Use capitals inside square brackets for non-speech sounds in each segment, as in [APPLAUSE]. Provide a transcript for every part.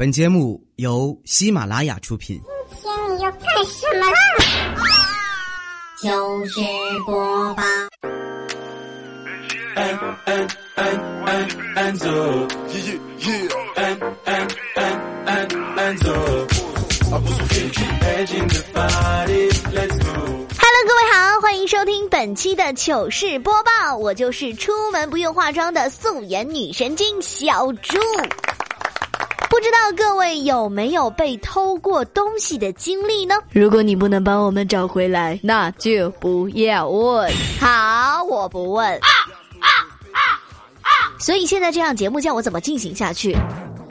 本节目由喜马拉雅出品。今天你要干什么啦？糗、啊、事、就是、播报。Hello，各位好，欢迎收听本期的糗事播报，我就是出门不用化妆的素颜女神经小猪。不知道各位有没有被偷过东西的经历呢？如果你不能帮我们找回来，那就不要问。好，我不问。啊啊啊啊所以现在这样节目叫我怎么进行下去？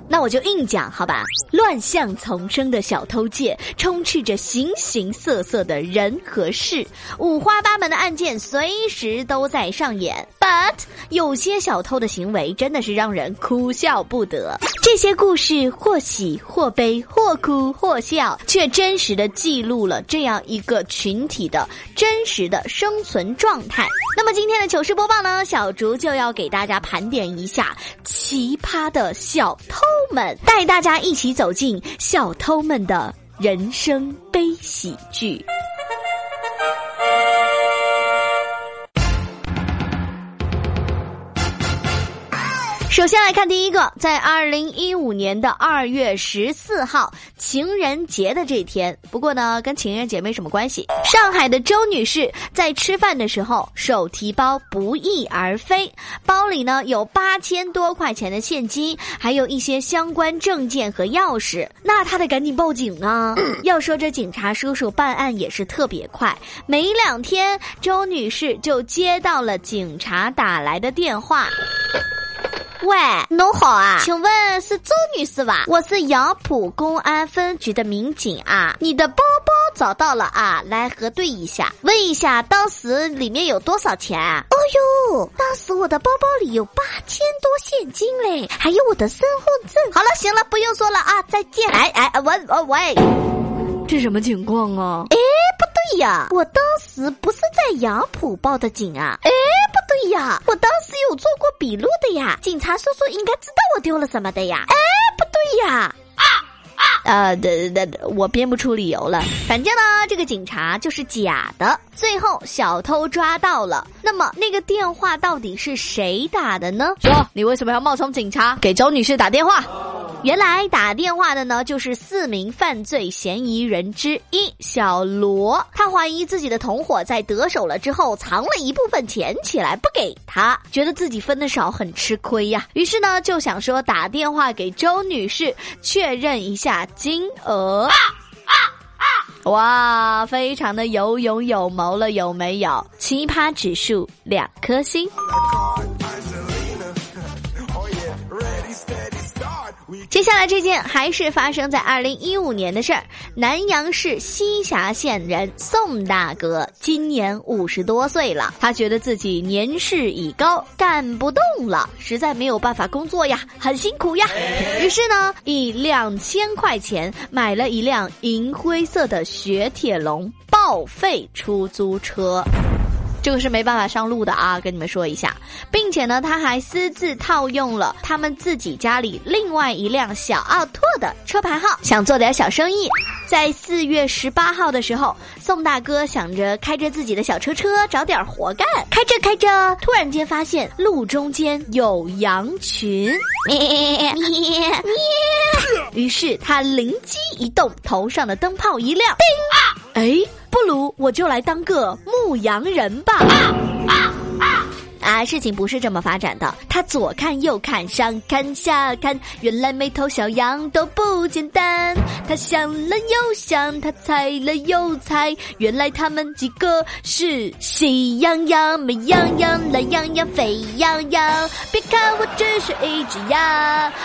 那我就硬讲好吧。乱象丛生的小偷界，充斥着形形色色的人和事，五花八门的案件随时都在上演。But 有些小偷的行为真的是让人哭笑不得。这些故事或喜或悲，或哭或笑，却真实的记录了这样一个群体的真实的生存状态。那么今天的糗事播报呢，小竹就要给大家盘点一下奇葩的小偷们，带大家一起走进小偷们的人生悲喜剧。首先来看第一个，在二零一五年的二月十四号情人节的这天，不过呢，跟情人节没什么关系。上海的周女士在吃饭的时候，手提包不翼而飞，包里呢有八千多块钱的现金，还有一些相关证件和钥匙。那她得赶紧报警啊！[CLEARS THROAT] 要说这警察叔叔办案也是特别快，没两天，周女士就接到了警察打来的电话。喂，侬好啊，请问是周女士吧？我是杨浦公安分局的民警啊，你的包包找到了啊，来核对一下，问一下当时里面有多少钱？哦呦，当时我的包包里有八千多现金嘞，还有我的身份证。好了，行了，不用说了啊，再见。哎哎，喂喂喂，这什么情况啊？哎，不呀，我当时不是在杨浦报的警啊。哎。不对呀，我当时有做过笔录的呀，警察叔叔应该知道我丢了什么的呀。哎，不对呀，啊啊，呃，的的，我编不出理由了。反正呢，这个警察就是假的。最后小偷抓到了，那么那个电话到底是谁打的呢？说你为什么要冒充警察给周女士打电话？原来打电话的呢，就是四名犯罪嫌疑人之一小罗。他怀疑自己的同伙在得手了之后，藏了一部分钱起来不给他，觉得自己分的少，很吃亏呀。于是呢，就想说打电话给周女士确认一下金额。哇，非常的有勇有谋了，有没有？奇葩指数两颗星。接下来这件还是发生在二零一五年的事儿。南阳市西峡县人宋大哥今年五十多岁了，他觉得自己年事已高，干不动了，实在没有办法工作呀，很辛苦呀。于是呢，以两千块钱买了一辆银灰色的雪铁龙报废出租车。这个是没办法上路的啊，跟你们说一下，并且呢，他还私自套用了他们自己家里另外一辆小奥拓的车牌号，想做点小生意。在四月十八号的时候，宋大哥想着开着自己的小车车找点活干，开着开着，突然间发现路中间有羊群，咩咩咩，于是他灵机一动，头上的灯泡一亮，[LAUGHS] 叮啊，哎。不如我就来当个牧羊人吧。啊，事情不是这么发展的。他左看右看，上看下看，原来每头小羊都不简单。他想了又想，他猜了又猜，原来他们几个是喜羊羊、美羊羊、懒羊羊、沸羊羊。别看我只是一只羊。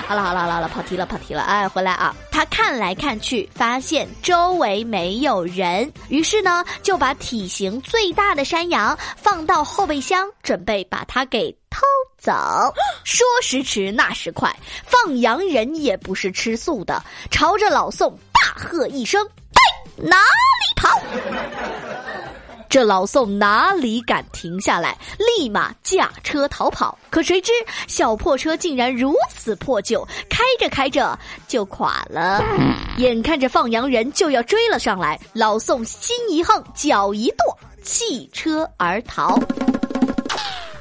好了好了好了好了，跑题了跑题了，哎，回来啊！他看来看去，发现周围没有人，于是呢，就把体型最大的山羊放到后备箱，准备把它给偷走。[GASPS] 说时迟，那时快，放羊人也不是吃素的，朝着老宋大喝一声：“哪里跑！”这老宋哪里敢停下来，立马驾车逃跑。可谁知小破车竟然如此破旧，开着开着就垮了。眼看着放羊人就要追了上来，老宋心一横，脚一跺，弃车而逃。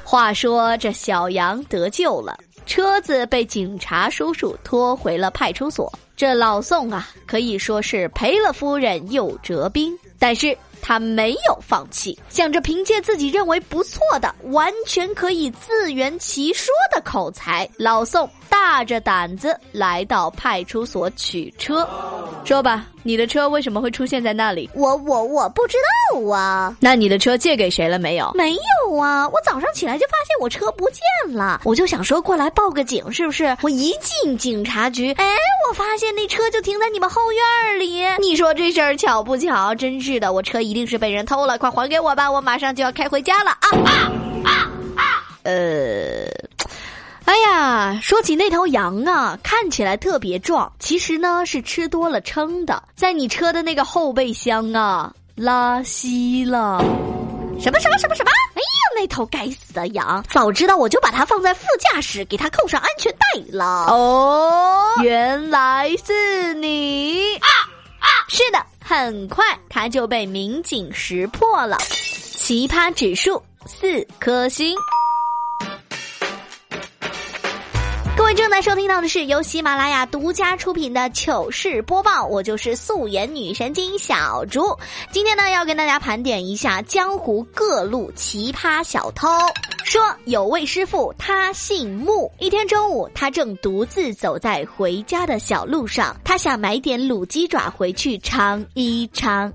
话说这小羊得救了，车子被警察叔叔拖回了派出所。这老宋啊，可以说是赔了夫人又折兵，但是。他没有放弃，想着凭借自己认为不错的、完全可以自圆其说的口才，老宋大着胆子来到派出所取车。说吧，你的车为什么会出现在那里？我我我不知道啊。那你的车借给谁了没有？没有啊，我早上起来就发现我车不见了，我就想说过来报个警，是不是？我一进警察局，哎，我发现那车就停在你们后院里。你说这事儿巧不巧？真是的，我车一定是被人偷了，快还给我吧，我马上就要开回家了啊啊啊啊！呃。哎呀，说起那头羊啊，看起来特别壮，其实呢是吃多了撑的，在你车的那个后备箱啊拉稀了。什么什么什么什么？哎呀，那头该死的羊，早知道我就把它放在副驾驶，给它扣上安全带了。哦，原来是你啊啊！是的，很快它就被民警识破了，奇葩指数四颗星。各位正在收听到的是由喜马拉雅独家出品的糗事播报，我就是素颜女神经小猪。今天呢，要跟大家盘点一下江湖各路奇葩小偷。说有位师傅，他姓穆。一天中午，他正独自走在回家的小路上，他想买点卤鸡爪回去尝一尝。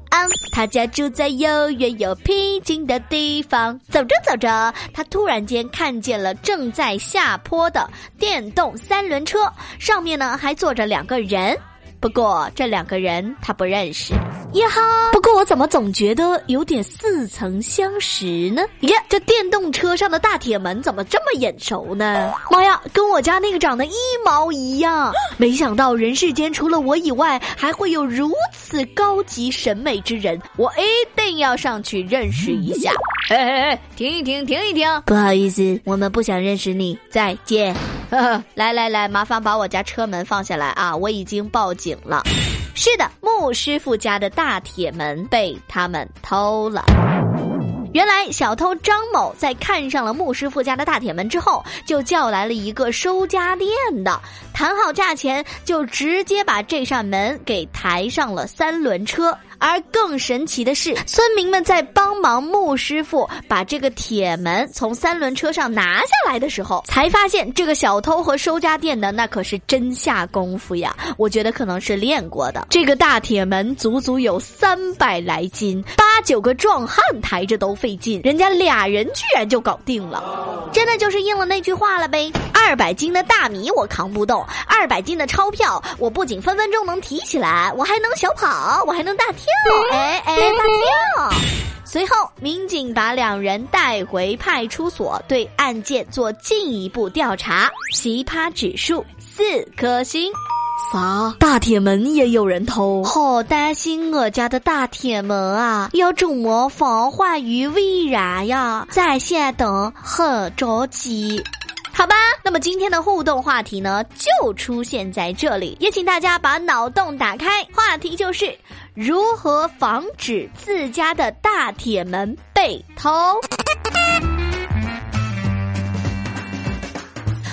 他家住在又远又僻静的地方。走着走着，他突然间看见了正在下坡的电动三轮车，上面呢还坐着两个人。不过这两个人他不认识。呀哈！不过我怎么总觉得有点似曾相识呢？耶，这电动车上的大铁门怎么这么眼熟呢？妈呀，跟我家那个长得一毛一样！没想到人世间除了我以外，还会有如此高级审美之人，我一定要上去认识一下。哎哎哎，停一停，停一停！不好意思，我们不想认识你，再见。呵 [LAUGHS] 呵来来来，麻烦把我家车门放下来啊！我已经报警了。是的，穆师傅家的大铁门被他们偷了。原来小偷张某在看上了穆师傅家的大铁门之后，就叫来了一个收家电的，谈好价钱，就直接把这扇门给抬上了三轮车。而更神奇的是，村民们在帮忙穆师傅把这个铁门从三轮车上拿下来的时候，才发现这个小偷和收家店的那可是真下功夫呀！我觉得可能是练过的。这个大铁门足足有三百来斤，八九个壮汉抬着都费劲，人家俩人居然就搞定了，真的就是应了那句话了呗。二百斤的大米我扛不动，二百斤的钞票我不仅分分钟能提起来，我还能小跑，我还能大跳。哎哎，大跳！随后，民警把两人带回派出所，对案件做进一步调查。奇葩指数四颗星。啥？大铁门也有人偷？好担心我家的大铁门啊！要怎么防患于未然呀？在线等，很着急。好吧，那么今天的互动话题呢，就出现在这里，也请大家把脑洞打开。话题就是如何防止自家的大铁门被偷。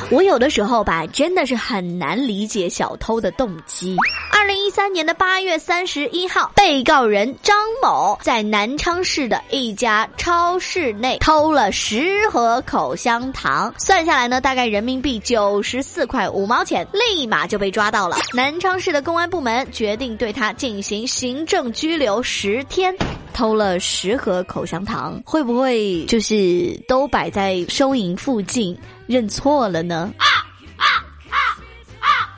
我有的时候吧，真的是很难理解小偷的动机。二零一三年的八月三十一号，被告人张某在南昌市的一家超市内偷了十盒口香糖，算下来呢，大概人民币九十四块五毛钱，立马就被抓到了。南昌市的公安部门决定对他进行行政拘留十天。偷了十盒口香糖，会不会就是都摆在收银附近认错了呢？啊啊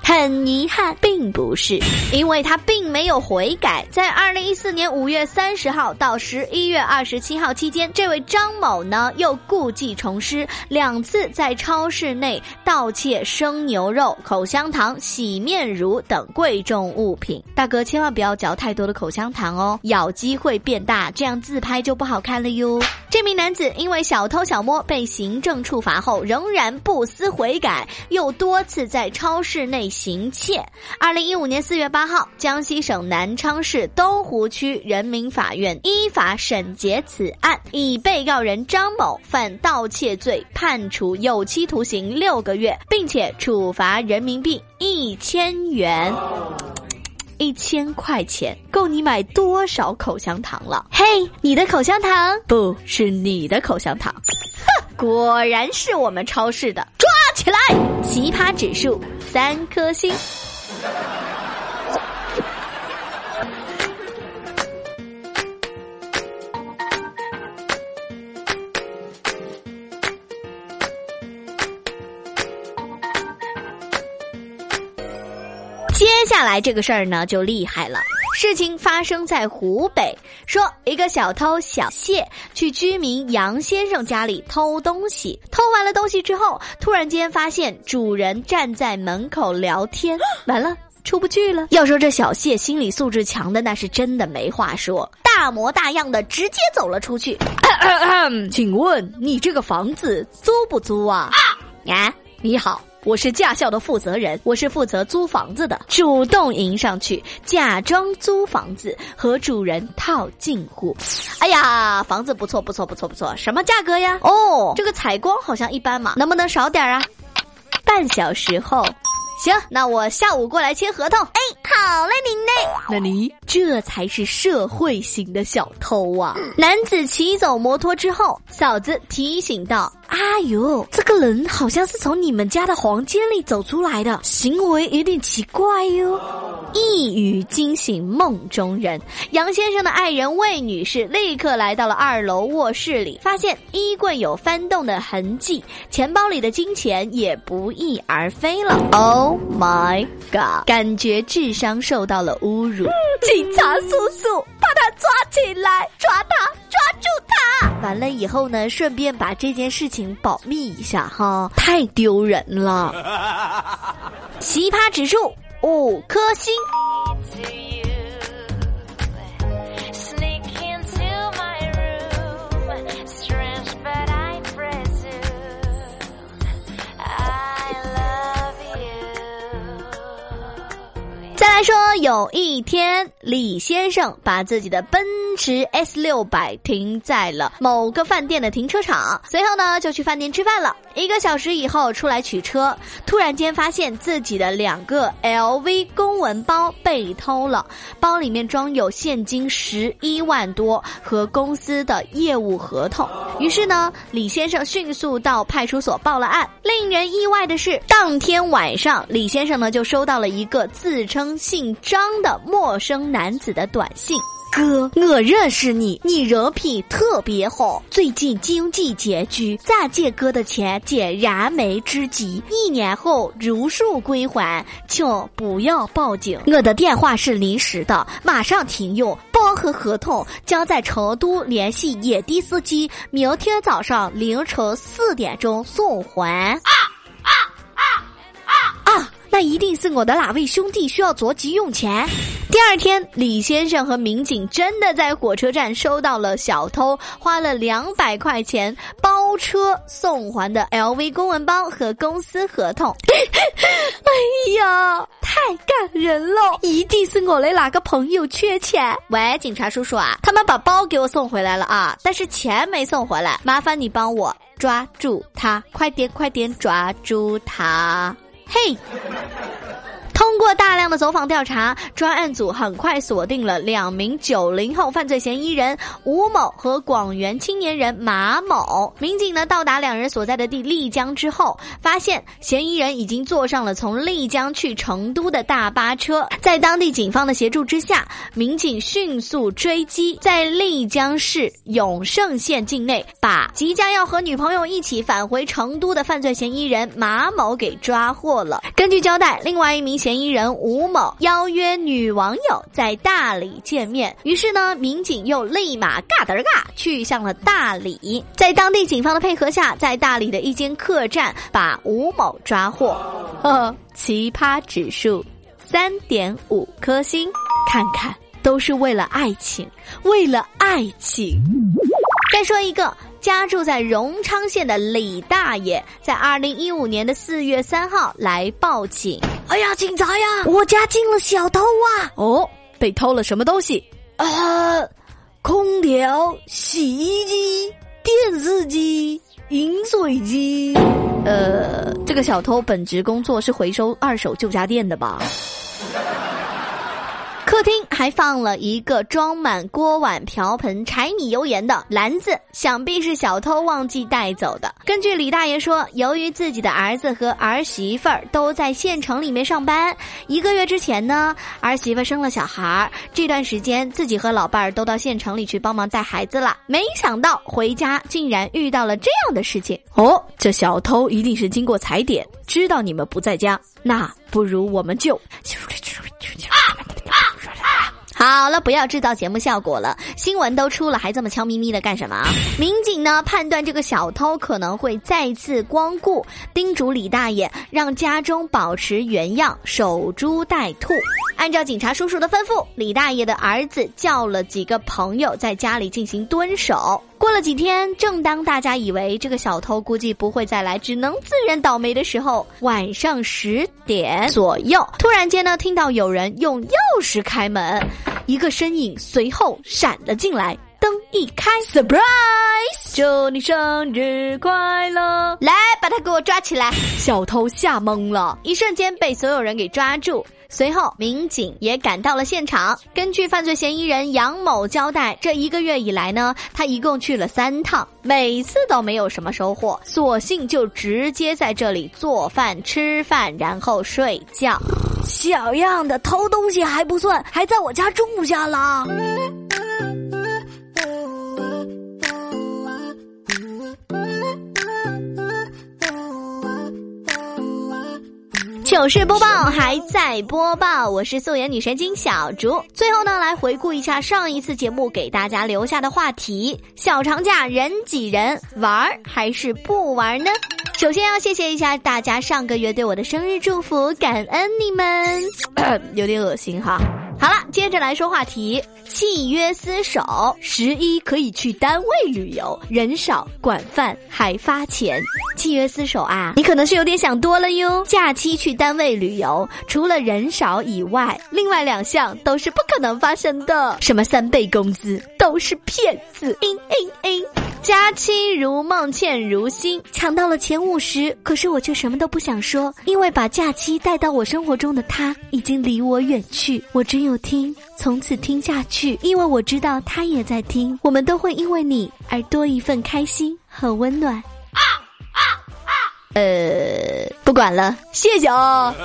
很遗憾，并不是，因为他并没有悔改。在二零一四年五月三十号到十一月二十七号期间，这位张某呢又故技重施，两次在超市内盗窃生牛肉、口香糖、洗面乳等贵重物品。大哥，千万不要嚼太多的口香糖哦，咬肌会变大，这样自拍就不好看了哟。这名男子因为小偷小摸被行政处罚后，仍然不思悔改，又多次在超市内行窃。二零一五年四月八号，江西省南昌市东湖区人民法院依法审结此案，以被告人张某犯盗窃罪判处有期徒刑六个月，并且处罚人民币一千元。一千块钱够你买多少口香糖了？嘿，你的口香糖不是你的口香糖，哼，果然是我们超市的，抓起来！奇葩指数三颗星。下来这个事儿呢就厉害了，事情发生在湖北，说一个小偷小谢去居民杨先生家里偷东西，偷完了东西之后，突然间发现主人站在门口聊天，[GASPS] 完了出不去了。要说这小谢心理素质强的那是真的没话说，大模大样的直接走了出去。请问你这个房子租不租啊？啊，你好。我是驾校的负责人，我是负责租房子的。主动迎上去，假装租房子，和主人套近乎。哎呀，房子不错，不错，不错，不错。什么价格呀？哦，这个采光好像一般嘛，能不能少点啊？半小时后。行，那我下午过来签合同。哎，好嘞，您嘞。那你这才是社会型的小偷啊！男子骑走摩托之后，嫂子提醒道：“啊呦，这个人好像是从你们家的房间里走出来的，行为有点奇怪哟。”一语惊醒梦中人，杨先生的爱人魏女士立刻来到了二楼卧室里，发现衣柜有翻动的痕迹，钱包里的金钱也不翼而飞了。Oh my god！感觉智商受到了侮辱。警察叔叔，他抓起来，抓他，抓住他！完了以后呢，顺便把这件事情保密一下哈，太丢人了。[LAUGHS] 奇葩指数。五颗星。他说，有一天，李先生把自己的奔驰 S 六百停在了某个饭店的停车场，随后呢就去饭店吃饭了。一个小时以后出来取车，突然间发现自己的两个 LV 公文包被偷了，包里面装有现金十一万多和公司的业务合同。于是呢，李先生迅速到派出所报了案。令人意外的是，当天晚上，李先生呢就收到了一个自称姓张的陌生男子的短信。哥，我认识你，你人品特别好。最近经济拮据，咋借哥的钱解燃眉之急，一年后如数归还，请不要报警。我的电话是临时的，马上停用。包和合同将在成都联系野地司机，明天早上凌晨四点钟送还。那一定是我的哪位兄弟需要着急用钱。[LAUGHS] 第二天，李先生和民警真的在火车站收到了小偷花了两百块钱包车送还的 LV 公文包和公司合同。[LAUGHS] 哎呀，太感人了！一定是我的哪个朋友缺钱。喂，警察叔叔啊，他们把包给我送回来了啊，但是钱没送回来，麻烦你帮我抓住他，快点快点抓住他。嘿，通过大量的走访调查，专案组很快锁定了两名九零后犯罪嫌疑人吴某和广元青年人马某。民警呢到达两人所在的地丽江之后，发现嫌疑人已经坐上了从丽江去成都的大巴车。在当地警方的协助之下，民警迅速追击，在丽江市永胜县境内把即将要和女朋友一起返回成都的犯罪嫌疑人马某给抓获了。根据交代，另外一名嫌嫌疑人吴某邀约女网友在大理见面，于是呢，民警又立马嘎噔嘎去向了大理。在当地警方的配合下，在大理的一间客栈把吴某抓获。呵呵，奇葩指数三点五颗星，看看都是为了爱情，为了爱情。再说一个。家住在荣昌县的李大爷，在二零一五年的四月三号来报警。哎呀，警察呀，我家进了小偷啊！哦，被偷了什么东西？啊，空调、洗衣机、电视机、饮水机。呃，这个小偷本职工作是回收二手旧家电的吧？客厅还放了一个装满锅碗瓢盆、柴米油盐的篮子，想必是小偷忘记带走的。根据李大爷说，由于自己的儿子和儿媳妇儿都在县城里面上班，一个月之前呢，儿媳妇生了小孩儿，这段时间自己和老伴儿都到县城里去帮忙带孩子了。没想到回家竟然遇到了这样的事情。哦，这小偷一定是经过踩点，知道你们不在家，那不如我们就。好了，不要制造节目效果了。新闻都出了，还这么悄咪咪的干什么？民警呢判断这个小偷可能会再次光顾，叮嘱李大爷让家中保持原样，守株待兔。按照警察叔叔的吩咐，李大爷的儿子叫了几个朋友在家里进行蹲守。过了几天，正当大家以为这个小偷估计不会再来，只能自认倒霉的时候，晚上十点左右，突然间呢，听到有人用钥匙开门，一个身影随后闪了进来，灯一开，surprise，祝你生日快乐！来，把他给我抓起来！小偷吓懵了，一瞬间被所有人给抓住。随后，民警也赶到了现场。根据犯罪嫌疑人杨某交代，这一个月以来呢，他一共去了三趟，每次都没有什么收获，索性就直接在这里做饭、吃饭，然后睡觉。小样的，偷东西还不算，还在我家住下了。糗事播报还在播报，我是素颜女神经小竹。最后呢，来回顾一下上一次节目给大家留下的话题：小长假人挤人，玩还是不玩呢？首先要谢谢一下大家上个月对我的生日祝福，感恩你们。[LAUGHS] 有点恶心哈。好了，接着来说话题。契约厮守，十一可以去单位旅游，人少管饭还发钱。契约厮守啊，你可能是有点想多了哟。假期去单位旅游，除了人少以外，另外两项都是不可能发生的。什么三倍工资都是骗子。嘤嘤嘤。佳期如梦，倩如心，抢到了前五十，可是我却什么都不想说，因为把假期带到我生活中的他已经离我远去，我只有听，从此听下去，因为我知道他也在听，我们都会因为你而多一份开心和温暖。啊啊啊！呃，不管了，谢谢哦。[LAUGHS]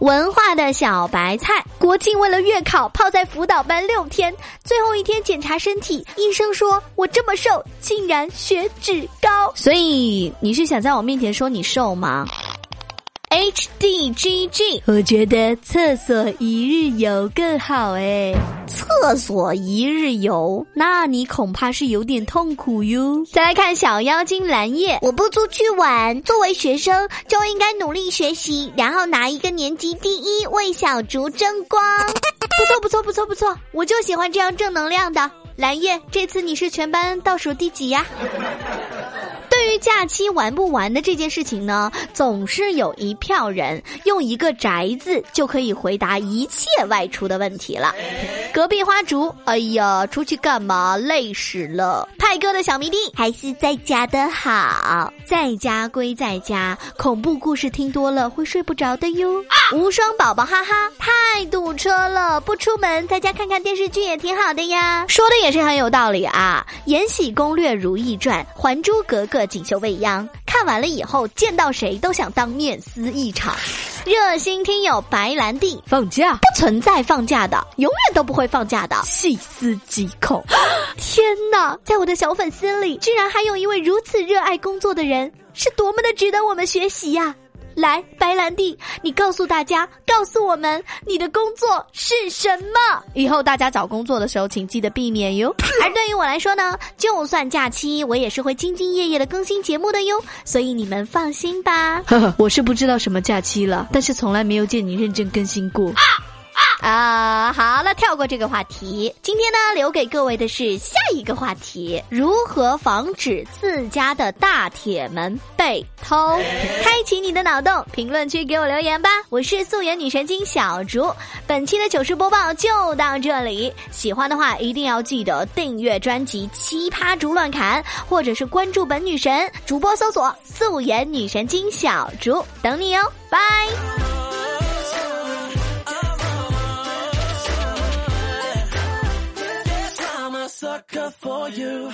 文化的小白菜，国庆为了月考泡在辅导班六天，最后一天检查身体，医生说我这么瘦，竟然血脂高，所以你是想在我面前说你瘦吗？H D G G，我觉得厕所一日游更好哎。厕所一日游，那你恐怕是有点痛苦哟。再来看小妖精蓝叶，我不出去玩，作为学生就应该努力学习，然后拿一个年级第一，为小竹争光。不错不错不错不错，我就喜欢这样正能量的蓝叶。这次你是全班倒数第几呀？对于假期玩不玩的这件事情呢，总是有一票人用一个“宅”字就可以回答一切外出的问题了。隔壁花竹，哎呀，出去干嘛？累死了。派哥的小迷弟，还是在家的好。在家归在家，恐怖故事听多了会睡不着的哟。无双宝宝哈哈，太堵车了，不出门，在家看看电视剧也挺好的呀。说的也是很有道理啊，《延禧攻略》《如懿传》《还珠格格》《锦绣未央》，看完了以后，见到谁都想当面撕一场。热心听友白兰地，放假不存在放假的，永远都不会放假的。细思极恐。天哪，在我的小粉丝里，居然还有一位如此热爱工作的人，是多么的值得我们学习呀！来，白兰地，你告诉大家，告诉我们你的工作是什么？以后大家找工作的时候，请记得避免哟。[LAUGHS] 而对于我来说呢，就算假期，我也是会兢兢业业的更新节目的哟。所以你们放心吧。呵呵，我是不知道什么假期了，但是从来没有见你认真更新过。啊，啊好了，跳过这个话题。今天呢，留给各位的是下一个话题：如何防止自家的大铁门被偷？开启你的脑洞，评论区给我留言吧。我是素颜女神经小竹，本期的糗事播报就到这里。喜欢的话，一定要记得订阅专辑《奇葩竹乱砍》，或者是关注本女神主播，搜索“素颜女神经小竹”，等你哦，拜。Sucker for you.